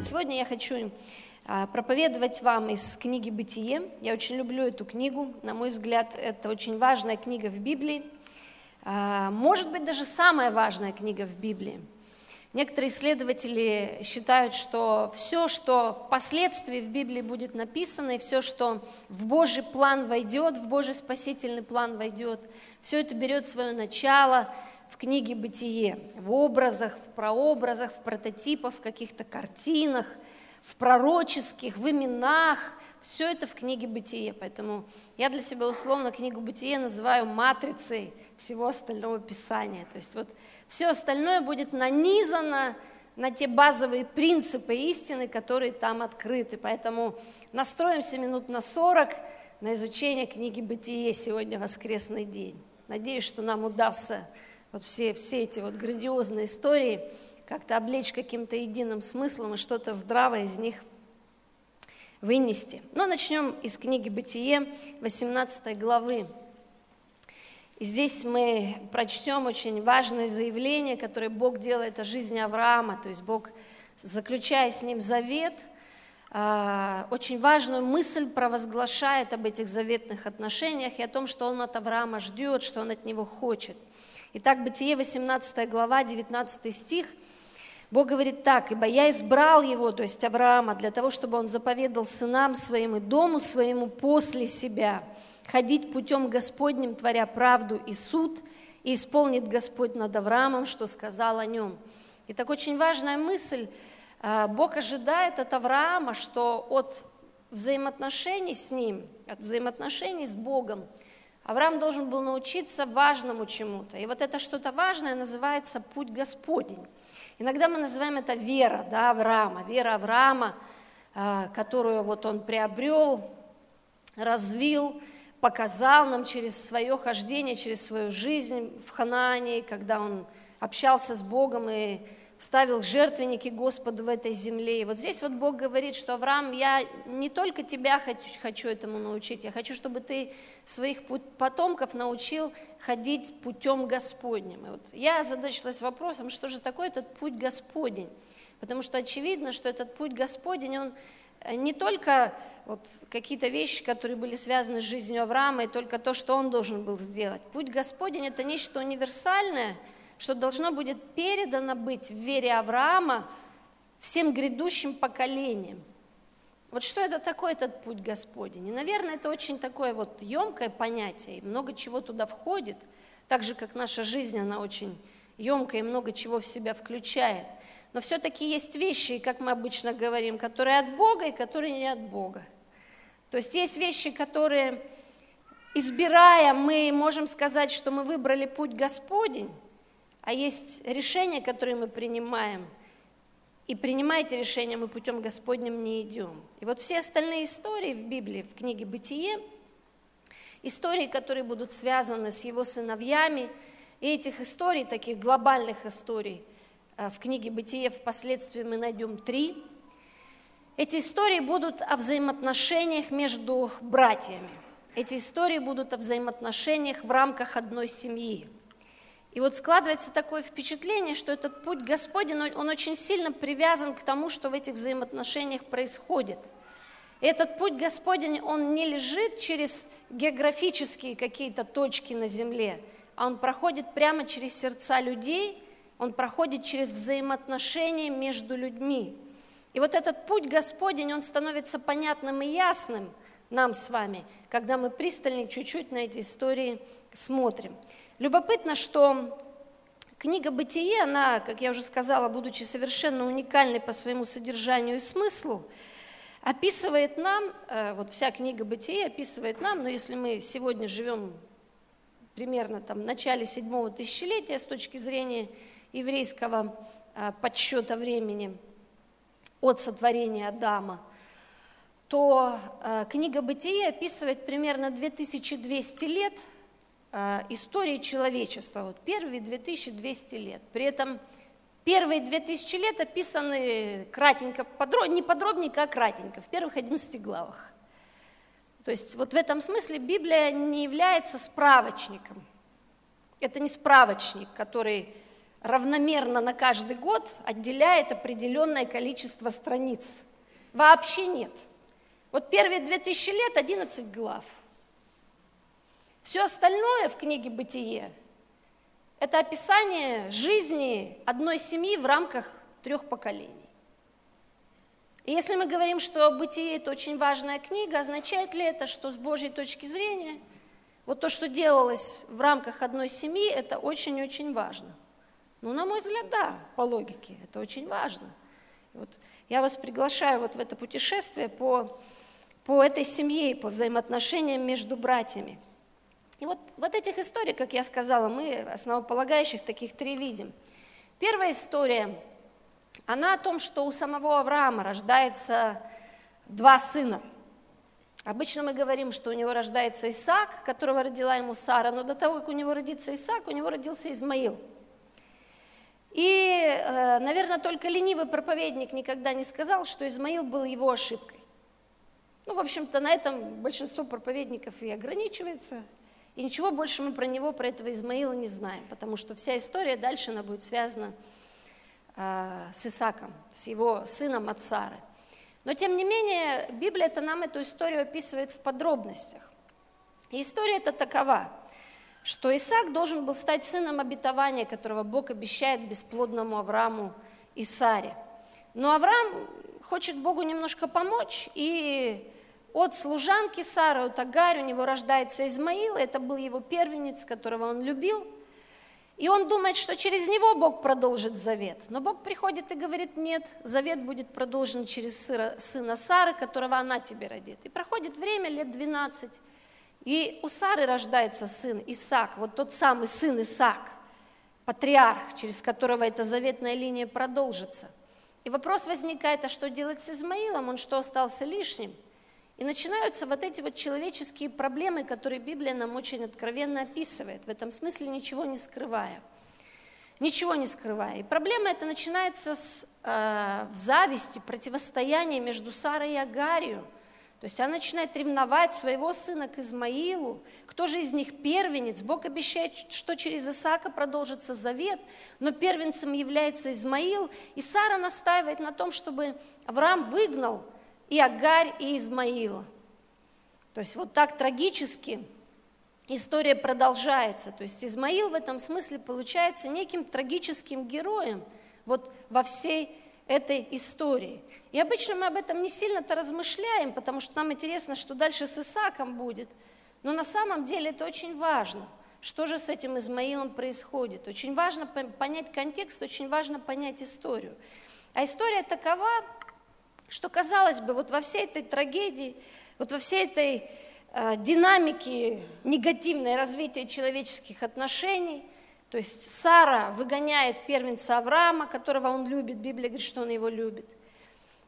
Сегодня я хочу а, проповедовать вам из книги «Бытие». Я очень люблю эту книгу. На мой взгляд, это очень важная книга в Библии. А, может быть, даже самая важная книга в Библии. Некоторые исследователи считают, что все, что впоследствии в Библии будет написано, и все, что в Божий план войдет, в Божий спасительный план войдет, все это берет свое начало в книге «Бытие», в образах, в прообразах, в прототипах, в каких-то картинах – в пророческих, в именах, все это в книге «Бытие». Поэтому я для себя условно книгу «Бытие» называю матрицей всего остального Писания. То есть вот все остальное будет нанизано на те базовые принципы истины, которые там открыты. Поэтому настроимся минут на 40 на изучение книги «Бытие» сегодня воскресный день. Надеюсь, что нам удастся вот все, все эти вот грандиозные истории – как-то облечь каким-то единым смыслом и что-то здравое из них вынести. Но начнем из книги «Бытие», 18 главы. Здесь мы прочтем очень важное заявление, которое Бог делает о жизни Авраама, то есть Бог, заключая с ним завет, а, очень важную мысль провозглашает об этих заветных отношениях и о том, что он от Авраама ждет, что он от него хочет. Итак, Бытие, 18 глава, 19 стих – Бог говорит так, «Ибо я избрал его, то есть Авраама, для того, чтобы он заповедал сынам своим и дому своему после себя, ходить путем Господним, творя правду и суд, и исполнит Господь над Авраамом, что сказал о нем». И так очень важная мысль, а, Бог ожидает от Авраама, что от взаимоотношений с ним, от взаимоотношений с Богом, Авраам должен был научиться важному чему-то. И вот это что-то важное называется путь Господень. Иногда мы называем это вера да, Авраама, вера Авраама, а, которую вот он приобрел, развил, показал нам через свое хождение, через свою жизнь в Ханаане, когда он общался с Богом и ставил жертвенники Господу в этой земле. И вот здесь вот Бог говорит, что Авраам, я не только тебя хочу, этому научить, я хочу, чтобы ты своих потомков научил ходить путем Господним. И вот я озадачилась вопросом, что же такое этот путь Господень? Потому что очевидно, что этот путь Господень, он не только вот какие-то вещи, которые были связаны с жизнью Авраама, и только то, что он должен был сделать. Путь Господень – это нечто универсальное – что должно будет передано быть в вере Авраама всем грядущим поколениям. Вот что это такое, этот путь Господень? И, наверное, это очень такое вот емкое понятие, и много чего туда входит, так же, как наша жизнь, она очень емкая и много чего в себя включает. Но все-таки есть вещи, как мы обычно говорим, которые от Бога и которые не от Бога. То есть есть вещи, которые, избирая, мы можем сказать, что мы выбрали путь Господень, а есть решения, которые мы принимаем, и принимая эти решения, мы путем Господним не идем. И вот все остальные истории в Библии, в книге «Бытие», истории, которые будут связаны с его сыновьями, и этих историй, таких глобальных историй, в книге «Бытие» впоследствии мы найдем три. Эти истории будут о взаимоотношениях между братьями. Эти истории будут о взаимоотношениях в рамках одной семьи. И вот складывается такое впечатление, что этот путь Господень, он очень сильно привязан к тому, что в этих взаимоотношениях происходит. И этот путь Господень, он не лежит через географические какие-то точки на земле, а он проходит прямо через сердца людей, он проходит через взаимоотношения между людьми. И вот этот путь Господень, он становится понятным и ясным нам с вами, когда мы пристальнее чуть-чуть на эти истории смотрим. Любопытно, что книга «Бытие», она, как я уже сказала, будучи совершенно уникальной по своему содержанию и смыслу, описывает нам, э, вот вся книга «Бытие» описывает нам, но если мы сегодня живем примерно там в начале седьмого тысячелетия с точки зрения еврейского э, подсчета времени от сотворения Адама, то э, книга «Бытие» описывает примерно 2200 лет – Э, истории человечества, вот первые 2200 лет. При этом Первые две тысячи лет описаны кратенько, подроб, не подробненько, а кратенько, в первых 11 главах. То есть вот в этом смысле Библия не является справочником. Это не справочник, который равномерно на каждый год отделяет определенное количество страниц. Вообще нет. Вот первые две тысячи лет 11 глав. Все остальное в книге «Бытие» – это описание жизни одной семьи в рамках трех поколений. И если мы говорим, что «Бытие» – это очень важная книга, означает ли это, что с Божьей точки зрения вот то, что делалось в рамках одной семьи, это очень-очень важно? Ну, на мой взгляд, да, по логике, это очень важно. вот я вас приглашаю вот в это путешествие по, по этой семье и по взаимоотношениям между братьями. И вот, вот этих историй, как я сказала, мы основополагающих таких три видим. Первая история, она о том, что у самого Авраама рождается два сына. Обычно мы говорим, что у него рождается Исаак, которого родила ему Сара, но до того, как у него родится Исаак, у него родился Измаил – и, э, наверное, только ленивый проповедник никогда не сказал, что Измаил был его ошибкой. Ну, в общем-то, на этом большинство проповедников и ограничивается. И ничего больше мы про него, про этого Измаила не знаем, потому что вся история дальше она будет связана э, с Исаком, с его сыном от Сары. Но, тем не менее, Библия это нам эту историю описывает в подробностях. И история это такова – что Исаак должен был стать сыном обетования, которого Бог обещает бесплодному Аврааму и Саре. Но Авраам хочет Богу немножко помочь, и от служанки Сары, от Агарь, у него рождается Измаил, это был его первенец, которого он любил, и он думает, что через него Бог продолжит завет. Но Бог приходит и говорит, нет, завет будет продолжен через сына Сары, которого она тебе родит. И проходит время, лет 12, и у Сары рождается сын Исаак, вот тот самый сын Исаак, патриарх, через которого эта заветная линия продолжится. И вопрос возникает, а что делать с Измаилом, он что, остался лишним? И начинаются вот эти вот человеческие проблемы, которые Библия нам очень откровенно описывает, в этом смысле ничего не скрывая. Ничего не скрывая. И проблема эта начинается с э, в зависти, противостоянии между Сарой и Агарью – то есть она начинает ревновать своего сына к Измаилу. Кто же из них первенец? Бог обещает, что через Исаака продолжится завет, но первенцем является Измаил. И Сара настаивает на том, чтобы Авраам выгнал и Агарь, и Измаила. То есть вот так трагически история продолжается. То есть Измаил в этом смысле получается неким трагическим героем вот во всей этой истории. И обычно мы об этом не сильно-то размышляем, потому что нам интересно, что дальше с Исаком будет. Но на самом деле это очень важно. Что же с этим Измаилом происходит? Очень важно понять контекст, очень важно понять историю. А история такова, что, казалось бы, вот во всей этой трагедии, вот во всей этой э, динамике негативной развития человеческих отношений – то есть Сара выгоняет первенца Авраама, которого он любит, Библия говорит, что он его любит.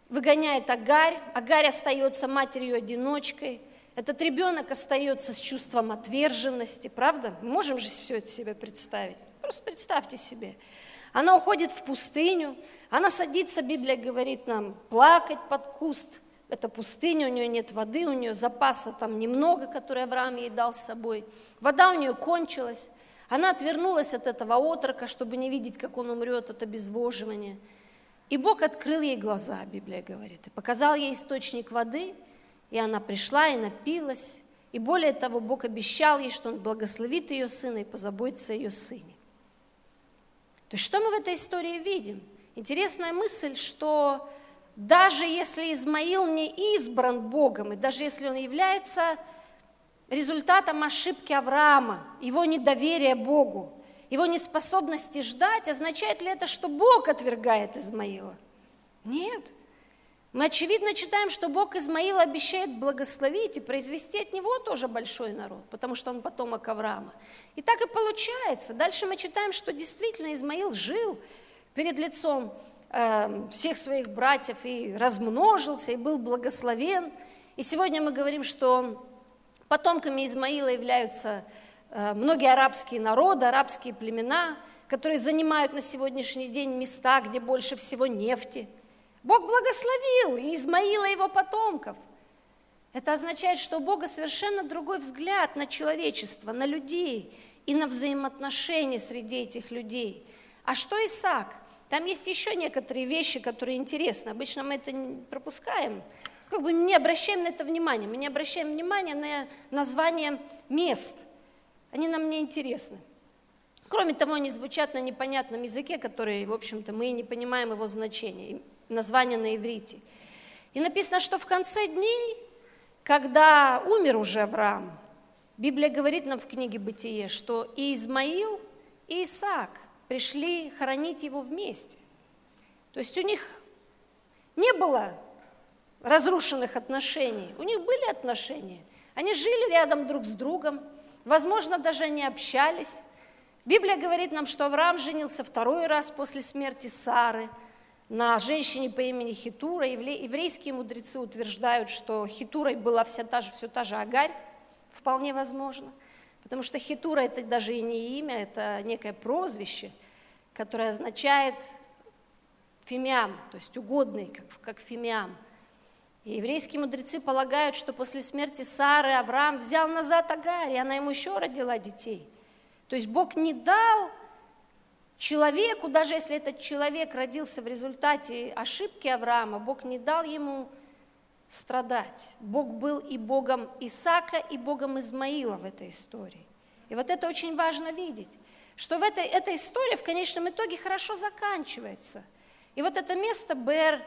Выгоняет Агарь, Агарь остается матерью-одиночкой. Этот ребенок остается с чувством отверженности, правда? Мы можем же все это себе представить. Просто представьте себе. Она уходит в пустыню, она садится, Библия говорит нам, плакать под куст. Это пустыня, у нее нет воды, у нее запаса там немного, который Авраам ей дал с собой. Вода у нее кончилась. Она отвернулась от этого отрока, чтобы не видеть, как он умрет от обезвоживания. И Бог открыл ей глаза, Библия говорит, и показал ей источник воды, и она пришла и напилась. И более того, Бог обещал ей, что Он благословит ее сына и позаботится о ее сыне. То есть что мы в этой истории видим? Интересная мысль, что даже если Измаил не избран Богом, и даже если он является результатом ошибки Авраама, его недоверия Богу, его неспособности ждать, означает ли это, что Бог отвергает Измаила? Нет. Мы очевидно читаем, что Бог Измаила обещает благословить и произвести от него тоже большой народ, потому что он потомок Авраама. И так и получается. Дальше мы читаем, что действительно Измаил жил перед лицом э, всех своих братьев и размножился, и был благословен. И сегодня мы говорим, что Потомками Измаила являются э, многие арабские народы, арабские племена, которые занимают на сегодняшний день места, где больше всего нефти. Бог благословил и Измаила и его потомков. Это означает, что у Бога совершенно другой взгляд на человечество, на людей и на взаимоотношения среди этих людей. А что Исаак? Там есть еще некоторые вещи, которые интересны. Обычно мы это пропускаем. Как бы не обращаем на это внимание. Мы не обращаем внимания на название мест. Они нам не интересны. Кроме того, они звучат на непонятном языке, который, в общем-то, мы не понимаем его значения, название на иврите. И написано, что в конце дней когда умер уже Авраам, Библия говорит нам в книге «Бытие», что и Измаил, и Исаак пришли хоронить его вместе. То есть у них не было разрушенных отношений, у них были отношения. Они жили рядом друг с другом, возможно, даже они общались. Библия говорит нам, что Авраам женился второй раз после смерти Сары – на женщине по имени Хитура. Еврейские мудрецы утверждают, что Хитурой была вся та же, все та же Агарь, вполне возможно. Потому что Хитура это даже и не имя, это некое прозвище, которое означает фимиам, то есть угодный, как, как фимиам. И еврейские мудрецы полагают, что после смерти Сары Авраам взял назад Агарь, и она ему еще родила детей. То есть Бог не дал Человеку, даже если этот человек родился в результате ошибки Авраама, Бог не дал ему страдать. Бог был и Богом Исаака, и Богом Измаила в этой истории. И вот это очень важно видеть, что в этой, эта история в конечном итоге хорошо заканчивается. И вот это место Бер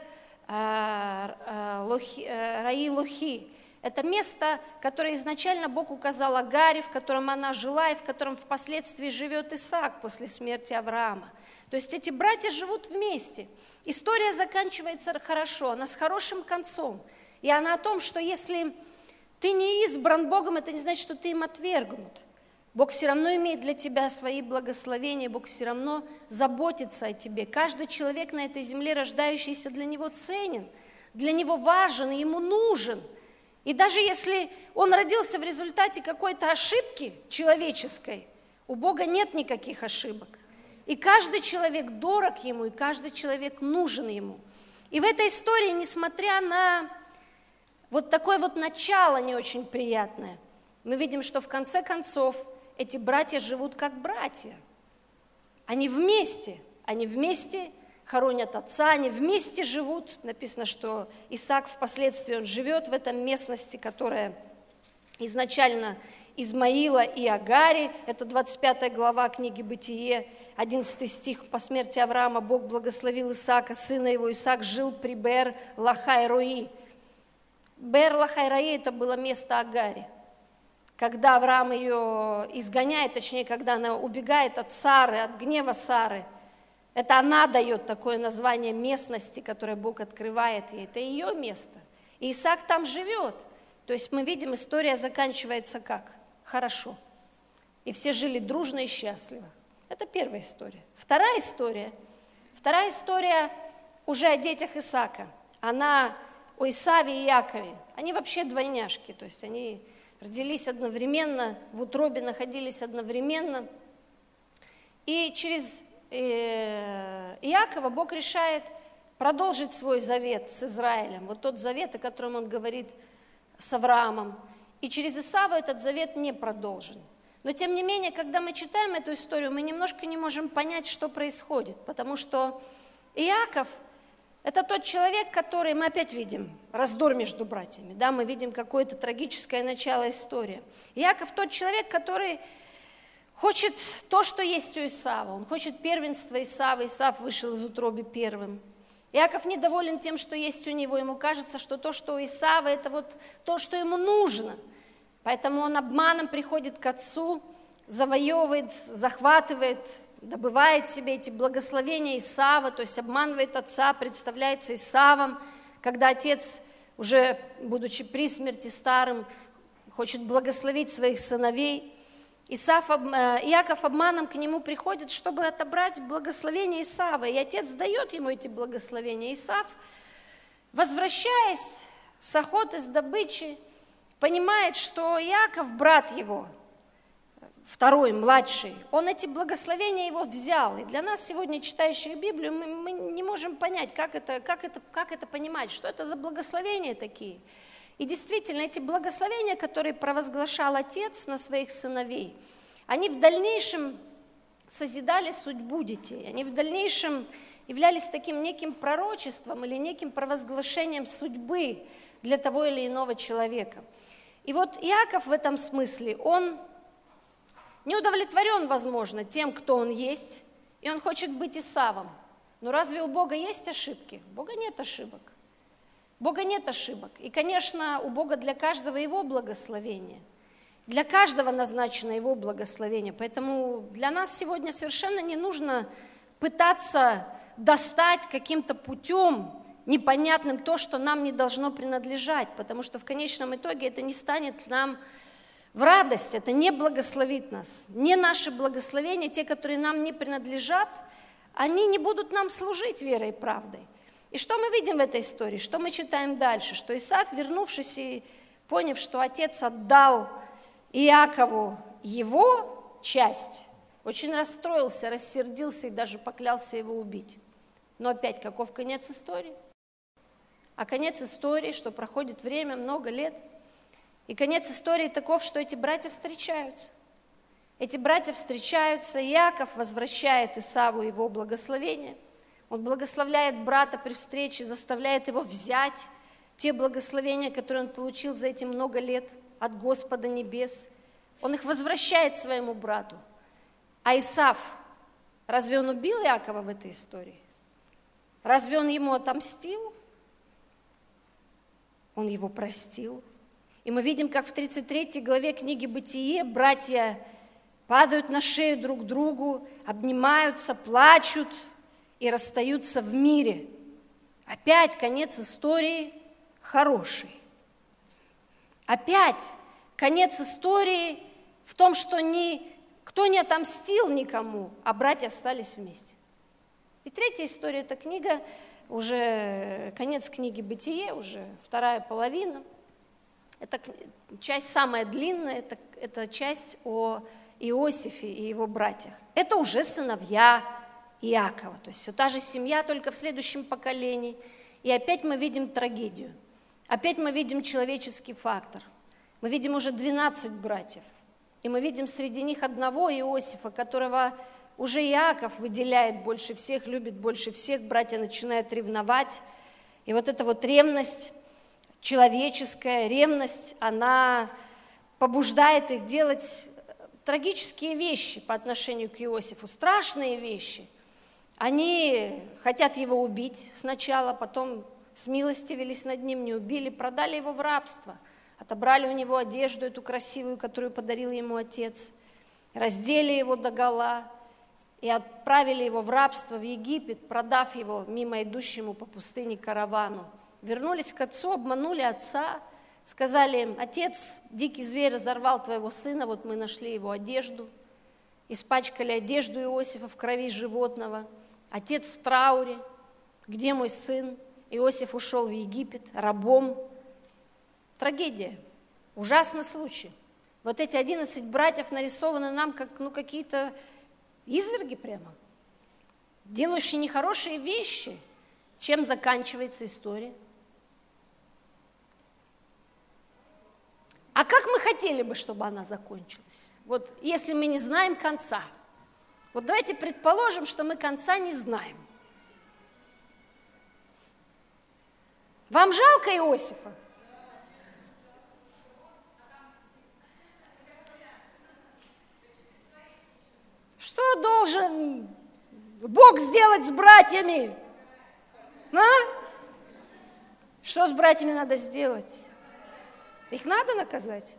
Лохи, э, Раи Лохи, это место, которое изначально Бог указал Агаре, в котором она жила и в котором впоследствии живет Исаак после смерти Авраама. То есть эти братья живут вместе. История заканчивается хорошо, она с хорошим концом. И она о том, что если ты не избран Богом, это не значит, что ты им отвергнут. Бог все равно имеет для тебя свои благословения, Бог все равно заботится о тебе. Каждый человек на этой земле, рождающийся, для него ценен, для него важен, ему нужен – и даже если он родился в результате какой-то ошибки человеческой, у Бога нет никаких ошибок. И каждый человек дорог ему, и каждый человек нужен ему. И в этой истории, несмотря на вот такое вот начало не очень приятное, мы видим, что в конце концов эти братья живут как братья. Они вместе, они вместе хоронят отца, они вместе живут. Написано, что Исаак впоследствии он живет в этом местности, которая изначально Измаила и Агари, это 25 глава книги «Бытие», 11 стих, по смерти Авраама Бог благословил Исаака, сына его, Исаак жил при Бер Лахай-Рои. Бер Лахай-Рои – это было место Агари. Когда Авраам ее изгоняет, точнее, когда она убегает от Сары, от гнева Сары – это она дает такое название местности, которое Бог открывает ей. Это ее место. И Исаак там живет. То есть мы видим, история заканчивается как? Хорошо. И все жили дружно и счастливо. Это первая история. Вторая история. Вторая история уже о детях Исаака. Она о Исаве и Якове. Они вообще двойняшки, то есть они родились одновременно, в утробе находились одновременно. И через Э, Иакова Бог решает продолжить свой завет с Израилем, вот тот завет, о котором он говорит с Авраамом. И через Исава этот завет не продолжен. Но тем не менее, когда мы читаем эту историю, мы немножко не можем понять, что происходит, потому что Иаков – это тот человек, который, мы опять видим, раздор между братьями, да, мы видим какое-то трагическое начало истории. Иаков – тот человек, который хочет то, что есть у Исава. Он хочет первенства Исава. Исав вышел из утроби первым. Иаков недоволен тем, что есть у него. Ему кажется, что то, что у Исава, это вот то, что ему нужно. Поэтому он обманом приходит к отцу, завоевывает, захватывает, добывает себе эти благословения Исава, то есть обманывает отца, представляется Исавом, когда отец, уже будучи при смерти старым, хочет благословить своих сыновей – Исаф, э, Иаков обманом к нему приходит, чтобы отобрать благословение Исава. И отец дает ему эти благословения. Исаф, возвращаясь с охоты, с добычи, понимает, что Иаков, брат его, второй, младший, он эти благословения его взял. И для нас сегодня, читающих Библию, мы, мы не можем понять, как это, как, это, как это понимать, что это за благословения такие. И действительно, эти благословения, которые провозглашал отец на своих сыновей, они в дальнейшем созидали судьбу детей, они в дальнейшем являлись таким неким пророчеством или неким провозглашением судьбы для того или иного человека. И вот Иаков в этом смысле, он не удовлетворен, возможно, тем, кто он есть, и он хочет быть Исавом. Но разве у Бога есть ошибки? У Бога нет ошибок. У Бога нет ошибок. И, конечно, у Бога для каждого его благословение. Для каждого назначено его благословение. Поэтому для нас сегодня совершенно не нужно пытаться достать каким-то путем непонятным то, что нам не должно принадлежать, потому что в конечном итоге это не станет нам в радость, это не благословит нас. Не наши благословения, те, которые нам не принадлежат, они не будут нам служить верой и правдой. И что мы видим в этой истории? Что мы читаем дальше? Что Исаак, вернувшись и поняв, что отец отдал Иакову его часть, очень расстроился, рассердился и даже поклялся его убить. Но опять, каков конец истории? А конец истории, что проходит время, много лет – и конец истории таков, что эти братья встречаются. Эти братья встречаются, Иаков возвращает Исаву его благословение. Он благословляет брата при встрече, заставляет его взять те благословения, которые он получил за эти много лет от Господа Небес. Он их возвращает своему брату. А Исав, разве он убил Иакова в этой истории? Разве он ему отомстил? Он его простил. И мы видим, как в 33 главе книги «Бытие» братья падают на шею друг другу, обнимаются, плачут и расстаются в мире. Опять конец истории хороший. Опять конец истории в том, что никто не отомстил никому, а братья остались вместе. И третья история – это книга, уже конец книги «Бытие», уже вторая половина – это часть самая длинная, это, это часть о Иосифе и его братьях. Это уже сыновья Иакова, то есть все та же семья, только в следующем поколении. И опять мы видим трагедию, опять мы видим человеческий фактор. Мы видим уже 12 братьев, и мы видим среди них одного Иосифа, которого уже Иаков выделяет больше всех, любит больше всех, братья начинают ревновать. И вот эта вот ревность человеческая ревность, она побуждает их делать трагические вещи по отношению к Иосифу, страшные вещи. Они хотят его убить сначала, потом смилостивились над ним, не убили, продали его в рабство, отобрали у него одежду эту красивую, которую подарил ему отец, раздели его до гола и отправили его в рабство в Египет, продав его мимо идущему по пустыне каравану – вернулись к отцу, обманули отца, сказали им, отец, дикий зверь разорвал твоего сына, вот мы нашли его одежду, испачкали одежду Иосифа в крови животного, отец в трауре, где мой сын? Иосиф ушел в Египет рабом. Трагедия, ужасный случай. Вот эти 11 братьев нарисованы нам как ну, какие-то изверги прямо, делающие нехорошие вещи. Чем заканчивается история? А как мы хотели бы, чтобы она закончилась? Вот если мы не знаем конца. Вот давайте предположим, что мы конца не знаем. Вам жалко Иосифа? Что должен Бог сделать с братьями? А? Что с братьями надо сделать? Их надо наказать?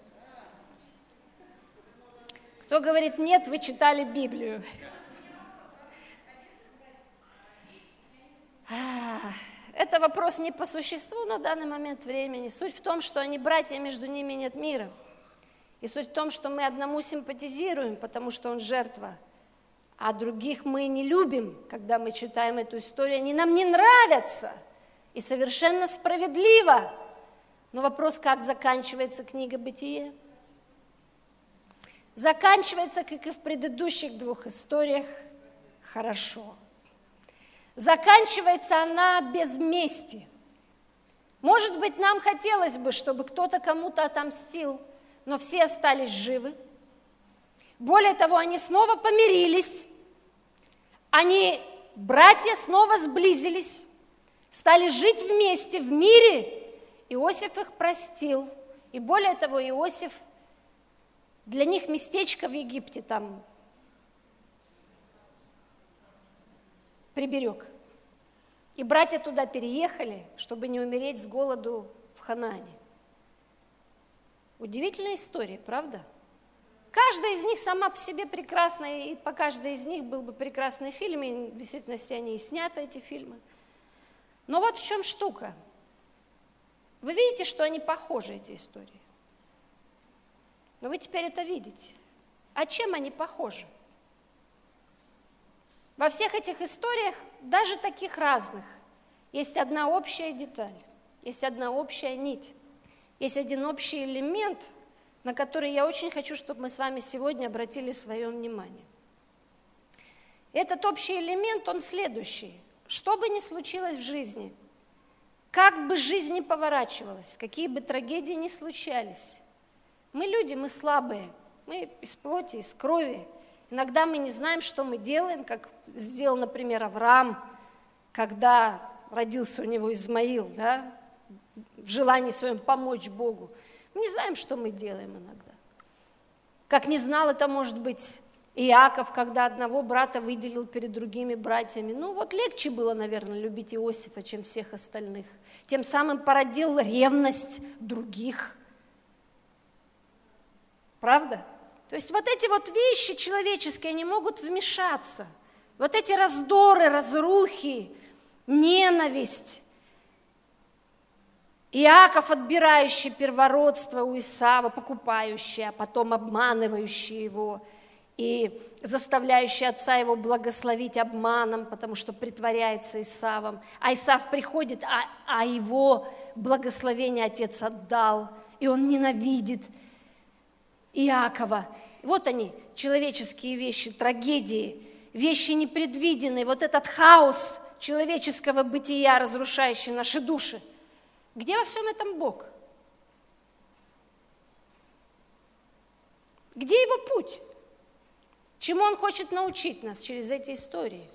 Кто говорит, нет, вы читали Библию. Это вопрос не по существу на данный момент времени. Суть в том, что они братья, между ними нет мира. И суть в том, что мы одному симпатизируем, потому что он жертва, а других мы не любим, когда мы читаем эту историю. Они нам не нравятся. И совершенно справедливо. Но вопрос, как заканчивается книга «Бытие»? заканчивается, как и в предыдущих двух историях, хорошо. Заканчивается она без мести. Может быть, нам хотелось бы, чтобы кто-то кому-то отомстил, но все остались живы. Более того, они снова помирились, они, братья, снова сблизились, стали жить вместе в мире. Иосиф их простил. И более того, Иосиф для них местечко в Египте там приберег. И братья туда переехали, чтобы не умереть с голоду в Ханане. Удивительная история, правда? Каждая из них сама по себе прекрасная, и по каждой из них был бы прекрасный фильм, и в действительности они и сняты, эти фильмы. Но вот в чем штука. Вы видите, что они похожи, эти истории? Но вы теперь это видите. А чем они похожи? Во всех этих историях, даже таких разных, есть одна общая деталь, есть одна общая нить, есть один общий элемент, на который я очень хочу, чтобы мы с вами сегодня обратили свое внимание. Этот общий элемент, он следующий. Что бы ни случилось в жизни, как бы жизнь ни поворачивалась, какие бы трагедии ни случались, мы люди, мы слабые, мы из плоти, из крови. Иногда мы не знаем, что мы делаем, как сделал, например, Авраам, когда родился у него Измаил, да, в желании своем помочь Богу. Мы не знаем, что мы делаем иногда. Как не знал это, может быть, Иаков, когда одного брата выделил перед другими братьями. Ну вот легче было, наверное, любить Иосифа, чем всех остальных. Тем самым породил ревность других. Правда? То есть вот эти вот вещи человеческие, они могут вмешаться. Вот эти раздоры, разрухи, ненависть, Иаков, отбирающий первородство у Исава, покупающий, а потом обманывающий его, и заставляющий отца его благословить обманом, потому что притворяется Исавом. А Исав приходит, а, а его благословение отец отдал, и он ненавидит Иакова. Вот они, человеческие вещи, трагедии, вещи непредвиденные, вот этот хаос человеческого бытия, разрушающий наши души – где во всем этом Бог? Где его путь? Чему он хочет научить нас через эти истории?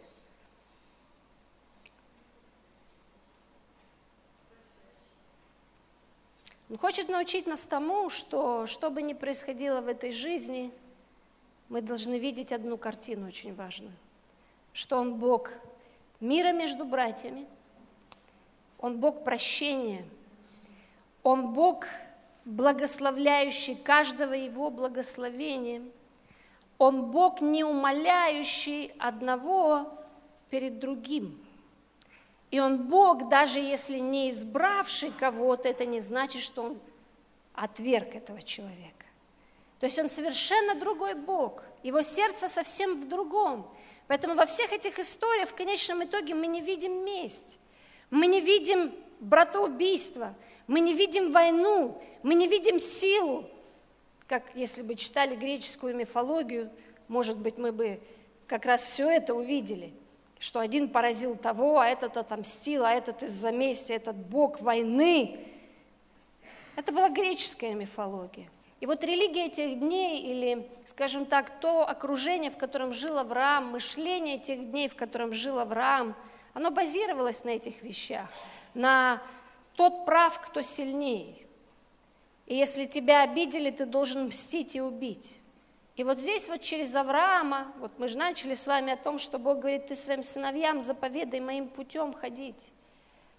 Он хочет научить нас тому, что, что бы ни происходило в этой жизни, мы должны видеть одну картину очень важную, что Он Бог мира между братьями – он Бог прощения. Он Бог, благословляющий каждого Его благословением. Он Бог, не умоляющий одного перед другим. И Он Бог, даже если не избравший кого-то, это не значит, что Он отверг этого человека. То есть Он совершенно другой Бог. Его сердце совсем в другом. Поэтому во всех этих историях в конечном итоге мы не видим месть. Мы не видим братоубийства, мы не видим войну, мы не видим силу. Как если бы читали греческую мифологию, может быть, мы бы как раз все это увидели, что один поразил того, а этот отомстил, а этот из-за мести, этот бог войны. Это была греческая мифология. И вот религия этих дней, или, скажем так, то окружение, в котором жил Авраам, мышление тех дней, в котором жил Авраам – оно базировалось на этих вещах, на тот прав, кто сильнее. И если тебя обидели, ты должен мстить и убить. И вот здесь вот через Авраама, вот мы же начали с вами о том, что Бог говорит, ты своим сыновьям заповедай моим путем ходить.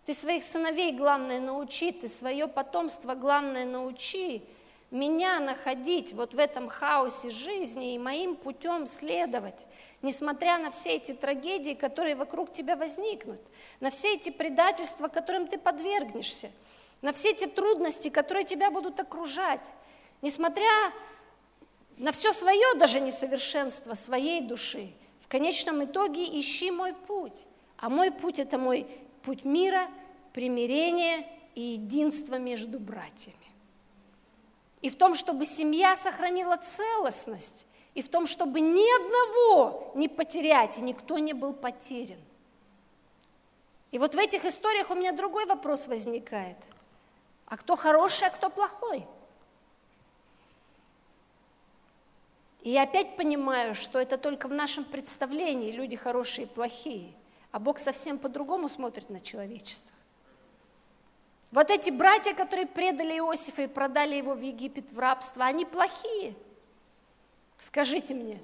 Ты своих сыновей, главное, научи, ты свое потомство, главное, научи меня находить вот в этом хаосе жизни и моим путем следовать, несмотря на все эти трагедии, которые вокруг тебя возникнут, на все эти предательства, которым ты подвергнешься, на все эти трудности, которые тебя будут окружать, несмотря на все свое даже несовершенство своей души, в конечном итоге ищи мой путь. А мой путь – это мой путь мира, примирения и единства между братьями. и в том, чтобы семья сохранила целостность, и в том, чтобы ни одного не потерять, и никто не был потерян. И вот в этих историях у меня другой вопрос возникает. А кто хороший, а кто плохой? И я опять понимаю, что это только в нашем представлении люди хорошие и плохие, а Бог совсем по-другому смотрит на человечество. Вот эти братья, которые предали Иосифа и продали его в Египет в рабство, они плохие. Скажите мне.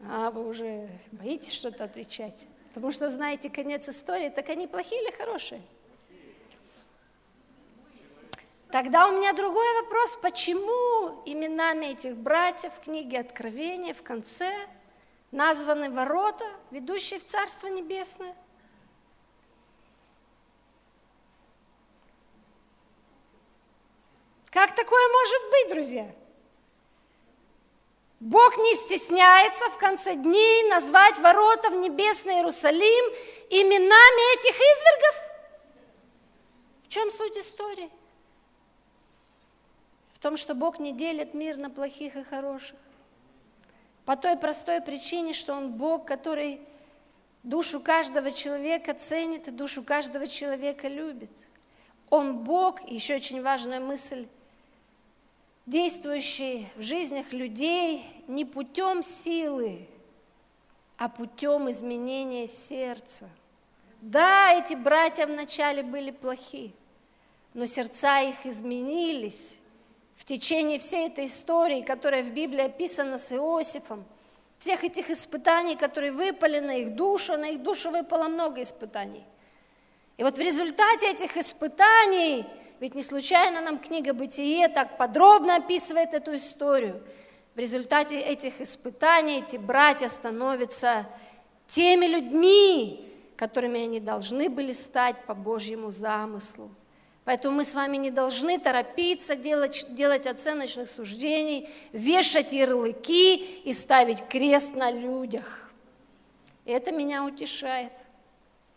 А вы уже боитесь что-то отвечать? Потому что знаете конец истории, так они плохие или хорошие? Тогда у меня другой вопрос, почему именами этих братьев в книге Откровения в конце названы ворота, ведущие в Царство Небесное? Как такое может быть, друзья? Бог не стесняется в конце дней назвать ворота в небесный Иерусалим именами этих извергов. В чем суть истории? В том, что Бог не делит мир на плохих и хороших. По той простой причине, что Он Бог, который душу каждого человека ценит и душу каждого человека любит. Он Бог, и еще очень важная мысль, действующий в жизнях людей не путем силы, а путем изменения сердца. Да, эти братья вначале были плохи, но сердца их изменились течение всей этой истории, которая в Библии описана с Иосифом, всех этих испытаний, которые выпали на их душу, на их душу выпало много испытаний. И вот в результате этих испытаний – ведь не случайно нам книга «Бытие» так подробно описывает эту историю. В результате этих испытаний эти братья становятся теми людьми, которыми они должны были стать по Божьему замыслу. Поэтому мы с вами не должны торопиться делать, делать оценочных суждений, вешать ярлыки и ставить крест на людях. И это меня утешает,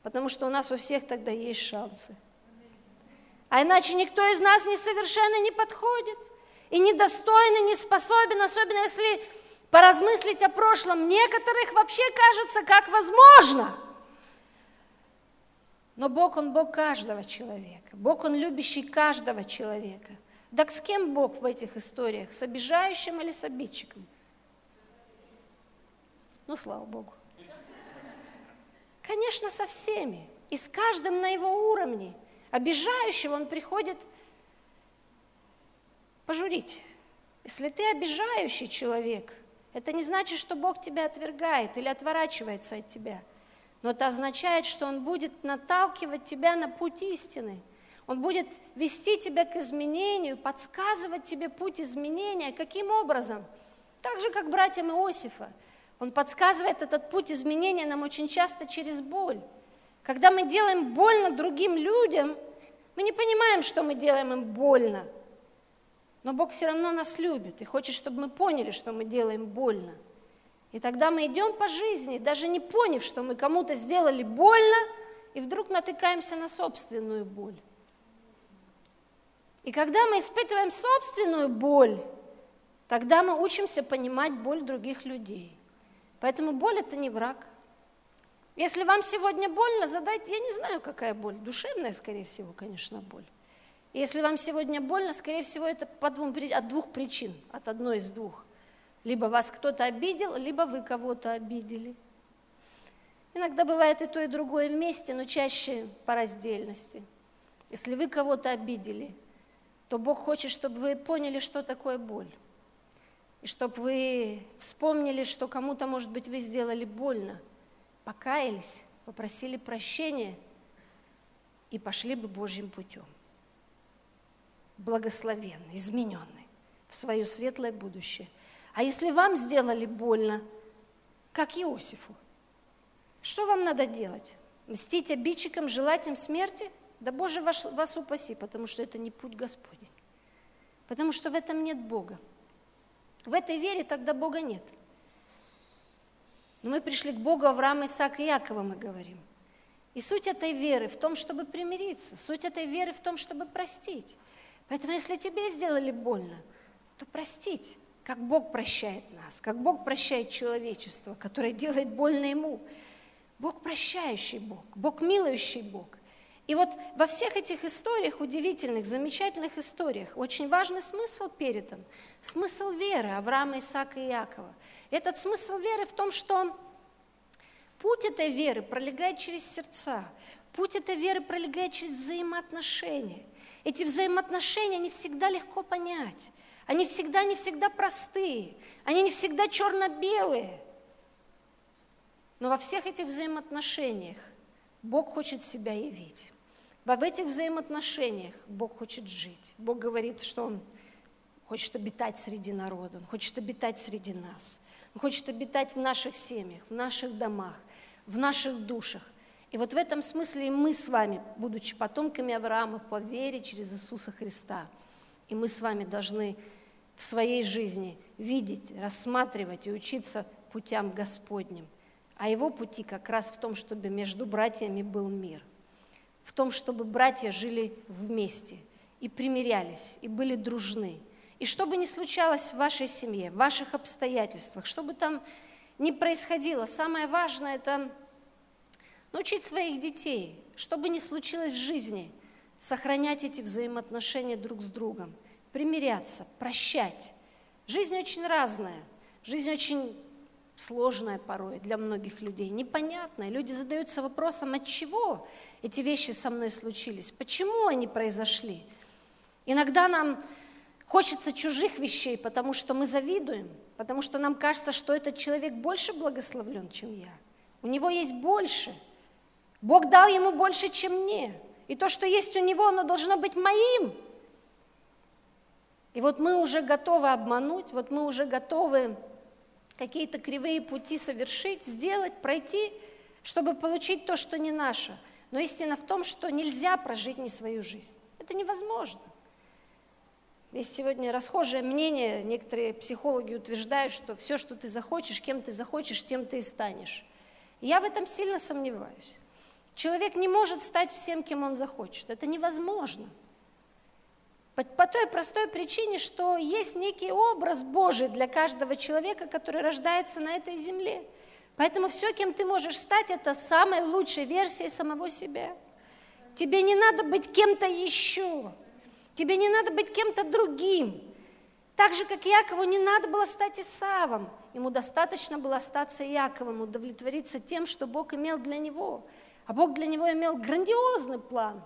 потому что у нас у всех тогда есть шансы. А иначе никто из нас не совершенно не подходит и недостойный, не способен, особенно если поразмыслить о прошлом. Некоторых вообще кажется, как возможно. Но Бог, Он Бог каждого человека. Бог, Он любящий каждого человека. Так с кем Бог в этих историях? С обижающим или с обидчиком? Ну, слава Богу. Конечно, со всеми. И с каждым на его уровне – Обижающего он приходит пожурить. Если ты обижающий человек, это не значит, что Бог тебя отвергает или отворачивается от тебя. Но это означает, что Он будет наталкивать тебя на путь истины. Он будет вести тебя к изменению, подсказывать тебе путь изменения. Каким образом? Так же, как братьям Иосифа. Он подсказывает этот путь изменения нам очень часто через боль. Когда мы делаем больно другим людям, мы не понимаем, что мы делаем им больно. Но Бог все равно нас любит и хочет, чтобы мы поняли, что мы делаем больно. И тогда мы идем по жизни, даже не поняв, что мы кому-то сделали больно, и вдруг натыкаемся на собственную боль. И когда мы испытываем собственную боль, тогда мы учимся понимать боль других людей. Поэтому боль – это не враг. Если вам сегодня больно, задайте, я не знаю, какая боль, душевная, скорее всего, конечно, боль. Если вам сегодня больно, скорее всего, это по двум, от двух причин, от одной из двух. Либо вас кто-то обидел, либо вы кого-то обидели. Иногда бывает и то, и другое вместе, но чаще по раздельности. Если вы кого-то обидели, то Бог хочет, чтобы вы поняли, что такое боль. И чтобы вы вспомнили, что кому-то, может быть, вы сделали больно – покаялись, попросили прощения и пошли бы Божьим путем. Благословенный, измененный в свое светлое будущее. А если вам сделали больно, как Иосифу, что вам надо делать? Мстить обидчикам, желать им смерти? Да Боже вас, вас упаси, потому что это не путь Господень. Потому что в этом нет Бога. В этой вере тогда Бога нет – но мы пришли к Богу Авраама, Исаака и Якова, мы говорим. И суть этой веры в том, чтобы примириться, суть этой веры в том, чтобы простить. Поэтому если тебе сделали больно, то простить, как Бог прощает нас, как Бог прощает человечество, которое делает больно ему. Бог прощающий Бог, Бог милующий Бог. И вот во всех этих историях, удивительных, замечательных историях, очень важный смысл передан. Смысл веры Авраама, Исаака и Якова. Этот смысл веры в том, что путь этой веры пролегает через сердца. Путь этой веры пролегает через взаимоотношения. Эти взаимоотношения не всегда легко понять. Они всегда не всегда простые. Они не всегда черно-белые. Но во всех этих взаимоотношениях Бог хочет себя явить. В этих взаимоотношениях Бог хочет жить. Бог говорит, что Он хочет обитать среди народа, Он хочет обитать среди нас. Он хочет обитать в наших семьях, в наших домах, в наших душах. И вот в этом смысле и мы с вами, будучи потомками Авраама по вере через Иисуса Христа, и мы с вами должны в своей жизни видеть, рассматривать и учиться путям Господним. А его пути как раз в том, чтобы между братьями был мир, в том, чтобы братья жили вместе и примирялись, и были дружны. И что бы ни случалось в вашей семье, в ваших обстоятельствах, что бы там ни происходило, самое важное – это научить своих детей, что бы ни случилось в жизни, сохранять эти взаимоотношения друг с другом, примиряться, прощать. Жизнь очень разная, жизнь очень сложная порой для многих людей, непонятная. Люди задаются вопросом, от чего эти вещи со мной случились, почему они произошли. Иногда нам хочется чужих вещей, потому что мы завидуем, потому что нам кажется, что этот человек больше благословлен, чем я. У него есть больше – Бог дал ему больше, чем мне. И то, что есть у него, оно должно быть моим. И вот мы уже готовы обмануть, вот мы уже готовы какие-то кривые пути совершить, сделать, пройти, чтобы получить то, что не наше. Но истина в том, что нельзя прожить не свою жизнь. Это невозможно. Есть сегодня расхожее мнение, некоторые психологи утверждают, что все, что ты захочешь, кем ты захочешь, тем ты и станешь. Я в этом сильно сомневаюсь. Человек не может стать всем, кем он захочет. Это невозможно. По, той простой причине, что есть некий образ Божий для каждого человека, который рождается на этой земле. Поэтому все, кем ты можешь стать, это самая лучшая версия самого себя. Тебе не надо быть кем-то еще. Тебе не надо быть кем-то другим. Так же, как Якову не надо было стать Исавом. Ему достаточно было остаться Яковом, удовлетвориться тем, что Бог имел для него. А Бог для него имел грандиозный план.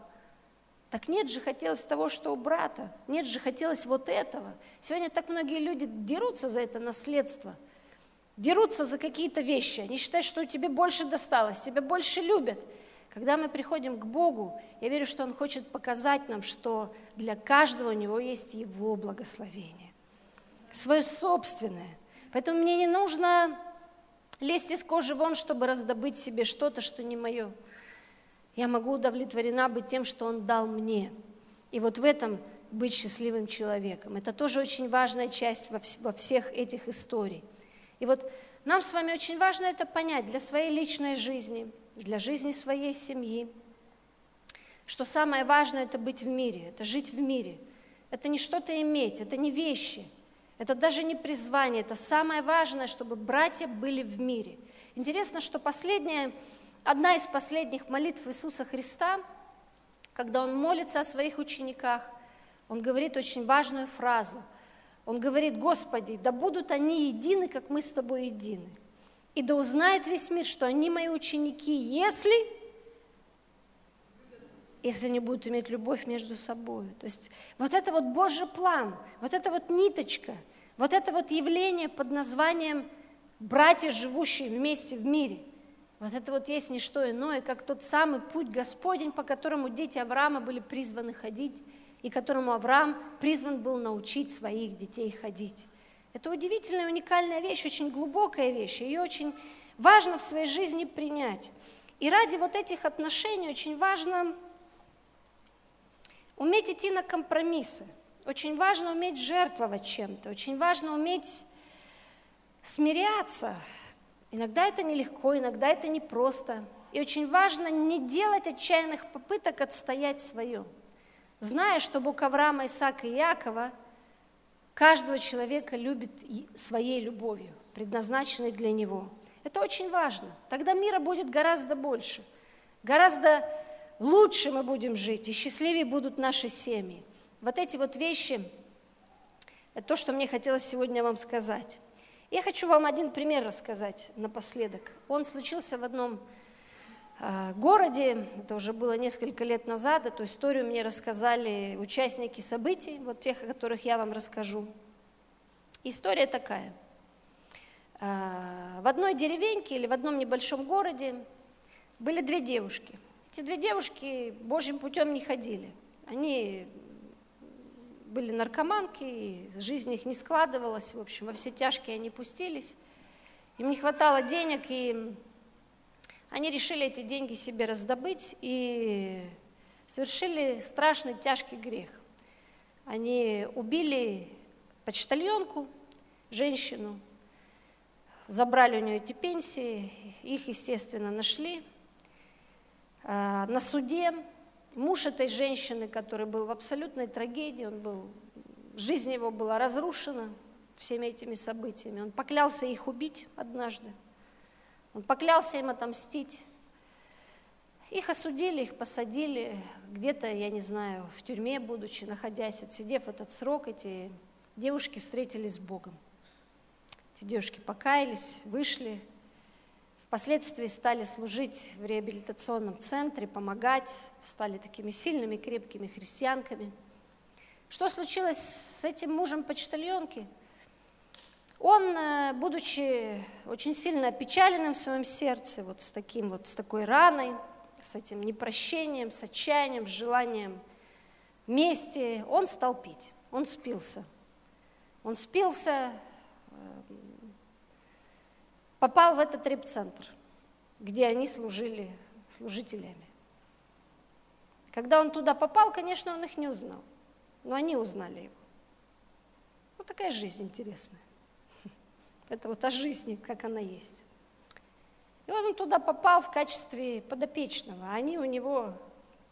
Так нет же хотелось того, что у брата, нет же хотелось вот этого. Сегодня так многие люди дерутся за это наследство, дерутся за какие-то вещи. Они считают, что тебе больше досталось, тебя больше любят. Когда мы приходим к Богу, я верю, что Он хочет показать нам, что для каждого у Него есть Его благословение, свое собственное. Поэтому мне не нужно лезть из кожи вон, чтобы раздобыть себе что-то, что не мое. Я могу удовлетворена быть тем, что Он дал мне. И вот в этом быть счастливым человеком. Это тоже очень важная часть во, во всех этих историях. И вот нам с вами очень важно это понять для своей личной жизни, для жизни своей семьи, что самое важное – это быть в мире, это жить в мире. Это не что-то иметь, это не вещи, это даже не призвание, это самое важное, чтобы братья были в мире. Интересно, что последняя Одна из последних молитв Иисуса Христа, когда Он молится о своих учениках, Он говорит очень важную фразу. Он говорит, Господи, да будут они едины, как мы с Тобой едины. И да узнает весь мир, что они мои ученики, если, если они будут иметь любовь между собой. То есть вот это вот Божий план, вот эта вот ниточка, вот это вот явление под названием братья, живущие вместе в мире – вот это вот есть не что иное, как тот самый путь Господень, по которому дети Авраама были призваны ходить, и которому Авраам призван был научить своих детей ходить. Это удивительная, уникальная вещь, очень глубокая вещь, ее очень важно в своей жизни принять. И ради вот этих отношений очень важно уметь идти на компромиссы, очень важно уметь жертвовать чем-то, очень важно уметь смиряться, Иногда это нелегко, иногда это непросто. И очень важно не делать отчаянных попыток отстоять свое. зная, что Бог Авраама, Исаака и Якова каждого человека любит своей любовью, предназначенной для него. Это очень важно. Тогда мира будет гораздо больше, гораздо лучше мы будем жить, и счастливее будут наши семьи. Вот эти вот вещи, это то, что мне хотелось сегодня вам сказать. Я хочу вам один пример рассказать напоследок. Он случился в одном э, городе, это уже было несколько лет назад, эту историю мне рассказали участники событий, вот тех, о которых я вам расскажу. История такая. Э, в одной деревеньке или в одном небольшом городе были две девушки. Эти две девушки Божьим путем не ходили. Они были наркоманки, жизнь их не складывалась, в общем, во все тяжкие они пустились. Им не хватало денег, и они решили эти деньги себе раздобыть и совершили страшный тяжкий грех. Они убили почтальонку, женщину, забрали у нее эти пенсии, их, естественно, нашли. А, на суде муж этой женщины, который был в абсолютной трагедии, он был, жизнь его была разрушена всеми этими событиями. Он поклялся их убить однажды. Он поклялся им отомстить. Их осудили, их посадили, где-то, я не знаю, в тюрьме будучи, находясь, отсидев этот срок, эти девушки встретились с Богом. Эти девушки покаялись, вышли, Впоследствии стали служить в реабилитационном центре, помогать, стали такими сильными, крепкими христианками. Что случилось с этим мужем почтальонки? Он, э, будучи очень сильно опечаленным в своем сердце, вот с, таким, вот, с такой раной, с этим непрощением, с отчаянием, с желанием мести, он стал пить, он спился. Он спился, попал в этот репцентр, где они служили служителями. Когда он туда попал, конечно, он их не узнал, но они узнали его. Вот такая жизнь интересная. Это вот о жизни, как она есть. И вот он туда попал в качестве подопечного, а они у него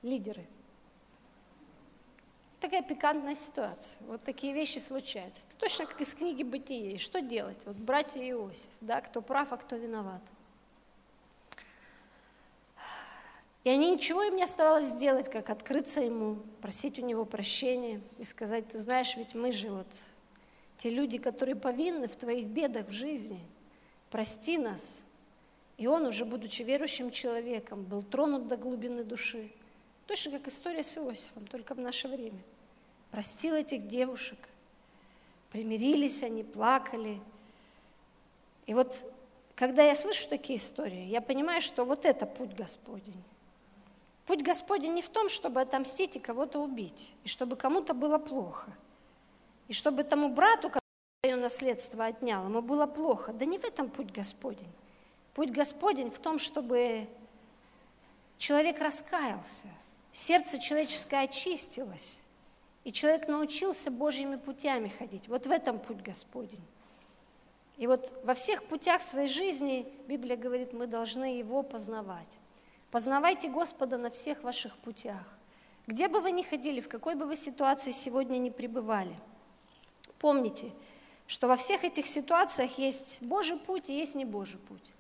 лидеры – такая пикантная ситуация. Вот такие вещи случаются. Это точно как из книги «Бытие». Что делать? Вот братья Иосиф, да, кто прав, а кто виноват. И они ничего им не оставалось сделать, как открыться ему, просить у него прощения и сказать, ты знаешь, ведь мы же вот те люди, которые повинны в твоих бедах в жизни, прости нас. И он, уже будучи верующим человеком, был тронут до глубины души. Точно как история с Иосифом, только в наше время простил этих девушек. Примирились они, плакали. И вот, когда я слышу такие истории, я понимаю, что вот это путь Господень. Путь Господень не в том, чтобы отомстить и кого-то убить, и чтобы кому-то было плохо, и чтобы тому брату, который свое наследство отнял, ему было плохо. Да не в этом путь Господень. Путь Господень в том, чтобы человек раскаялся, сердце человеческое очистилось, и человек научился Божьими путями ходить. Вот в этом путь Господень. И вот во всех путях своей жизни, Библия говорит, мы должны Его познавать. Познавайте Господа на всех ваших путях. Где бы вы ни ходили, в какой бы вы ситуации сегодня ни пребывали, помните, что во всех этих ситуациях есть Божий путь и есть не Божий путь.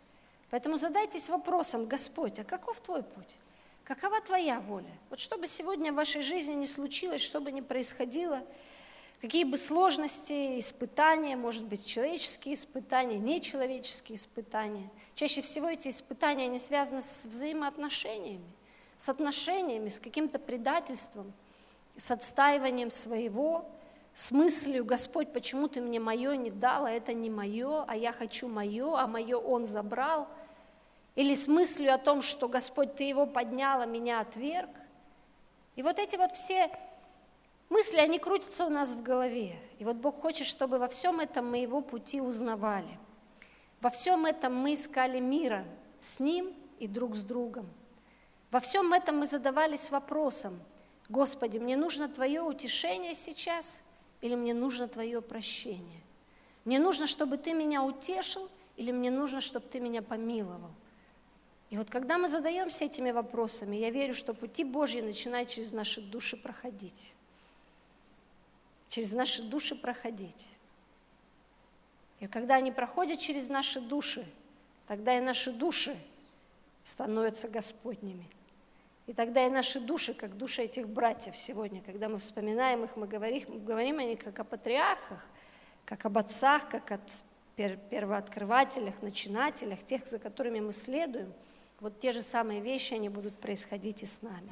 Поэтому задайтесь вопросом, Господь, а каков твой путь? Какова твоя воля? Вот что бы сегодня в вашей жизни не случилось, что бы ни происходило, какие бы сложности, испытания, может быть, человеческие испытания, нечеловеческие испытания. Чаще всего эти испытания, они связаны с взаимоотношениями, с отношениями, с каким-то предательством, с отстаиванием своего, с мыслью, Господь, почему ты мне мое не дал, а это не мое, а я хочу мое, а мое Он забрал – или с мыслью о том, что Господь, Ты его поднял, а меня отверг. И вот эти вот все мысли, они крутятся у нас в голове. И вот Бог хочет, чтобы во всем этом мы Его пути узнавали. Во всем этом мы искали мира с Ним и друг с другом. Во всем этом мы задавались вопросом, Господи, мне нужно Твое утешение сейчас или мне нужно Твое прощение? Мне нужно, чтобы Ты меня утешил или мне нужно, чтобы Ты меня помиловал? И вот когда мы задаемся этими вопросами, я верю, что пути Божьи начинают через наши души проходить. Через наши души проходить. И когда они проходят через наши души, тогда и наши души становятся Господними. И тогда и наши души, как души этих братьев сегодня, когда мы вспоминаем их, мы говорим, мы говорим о них как о патриархах, как об отцах, как о первооткрывателях, начинателях, тех, за которыми мы следуем, вот те же самые вещи, они будут происходить и с нами.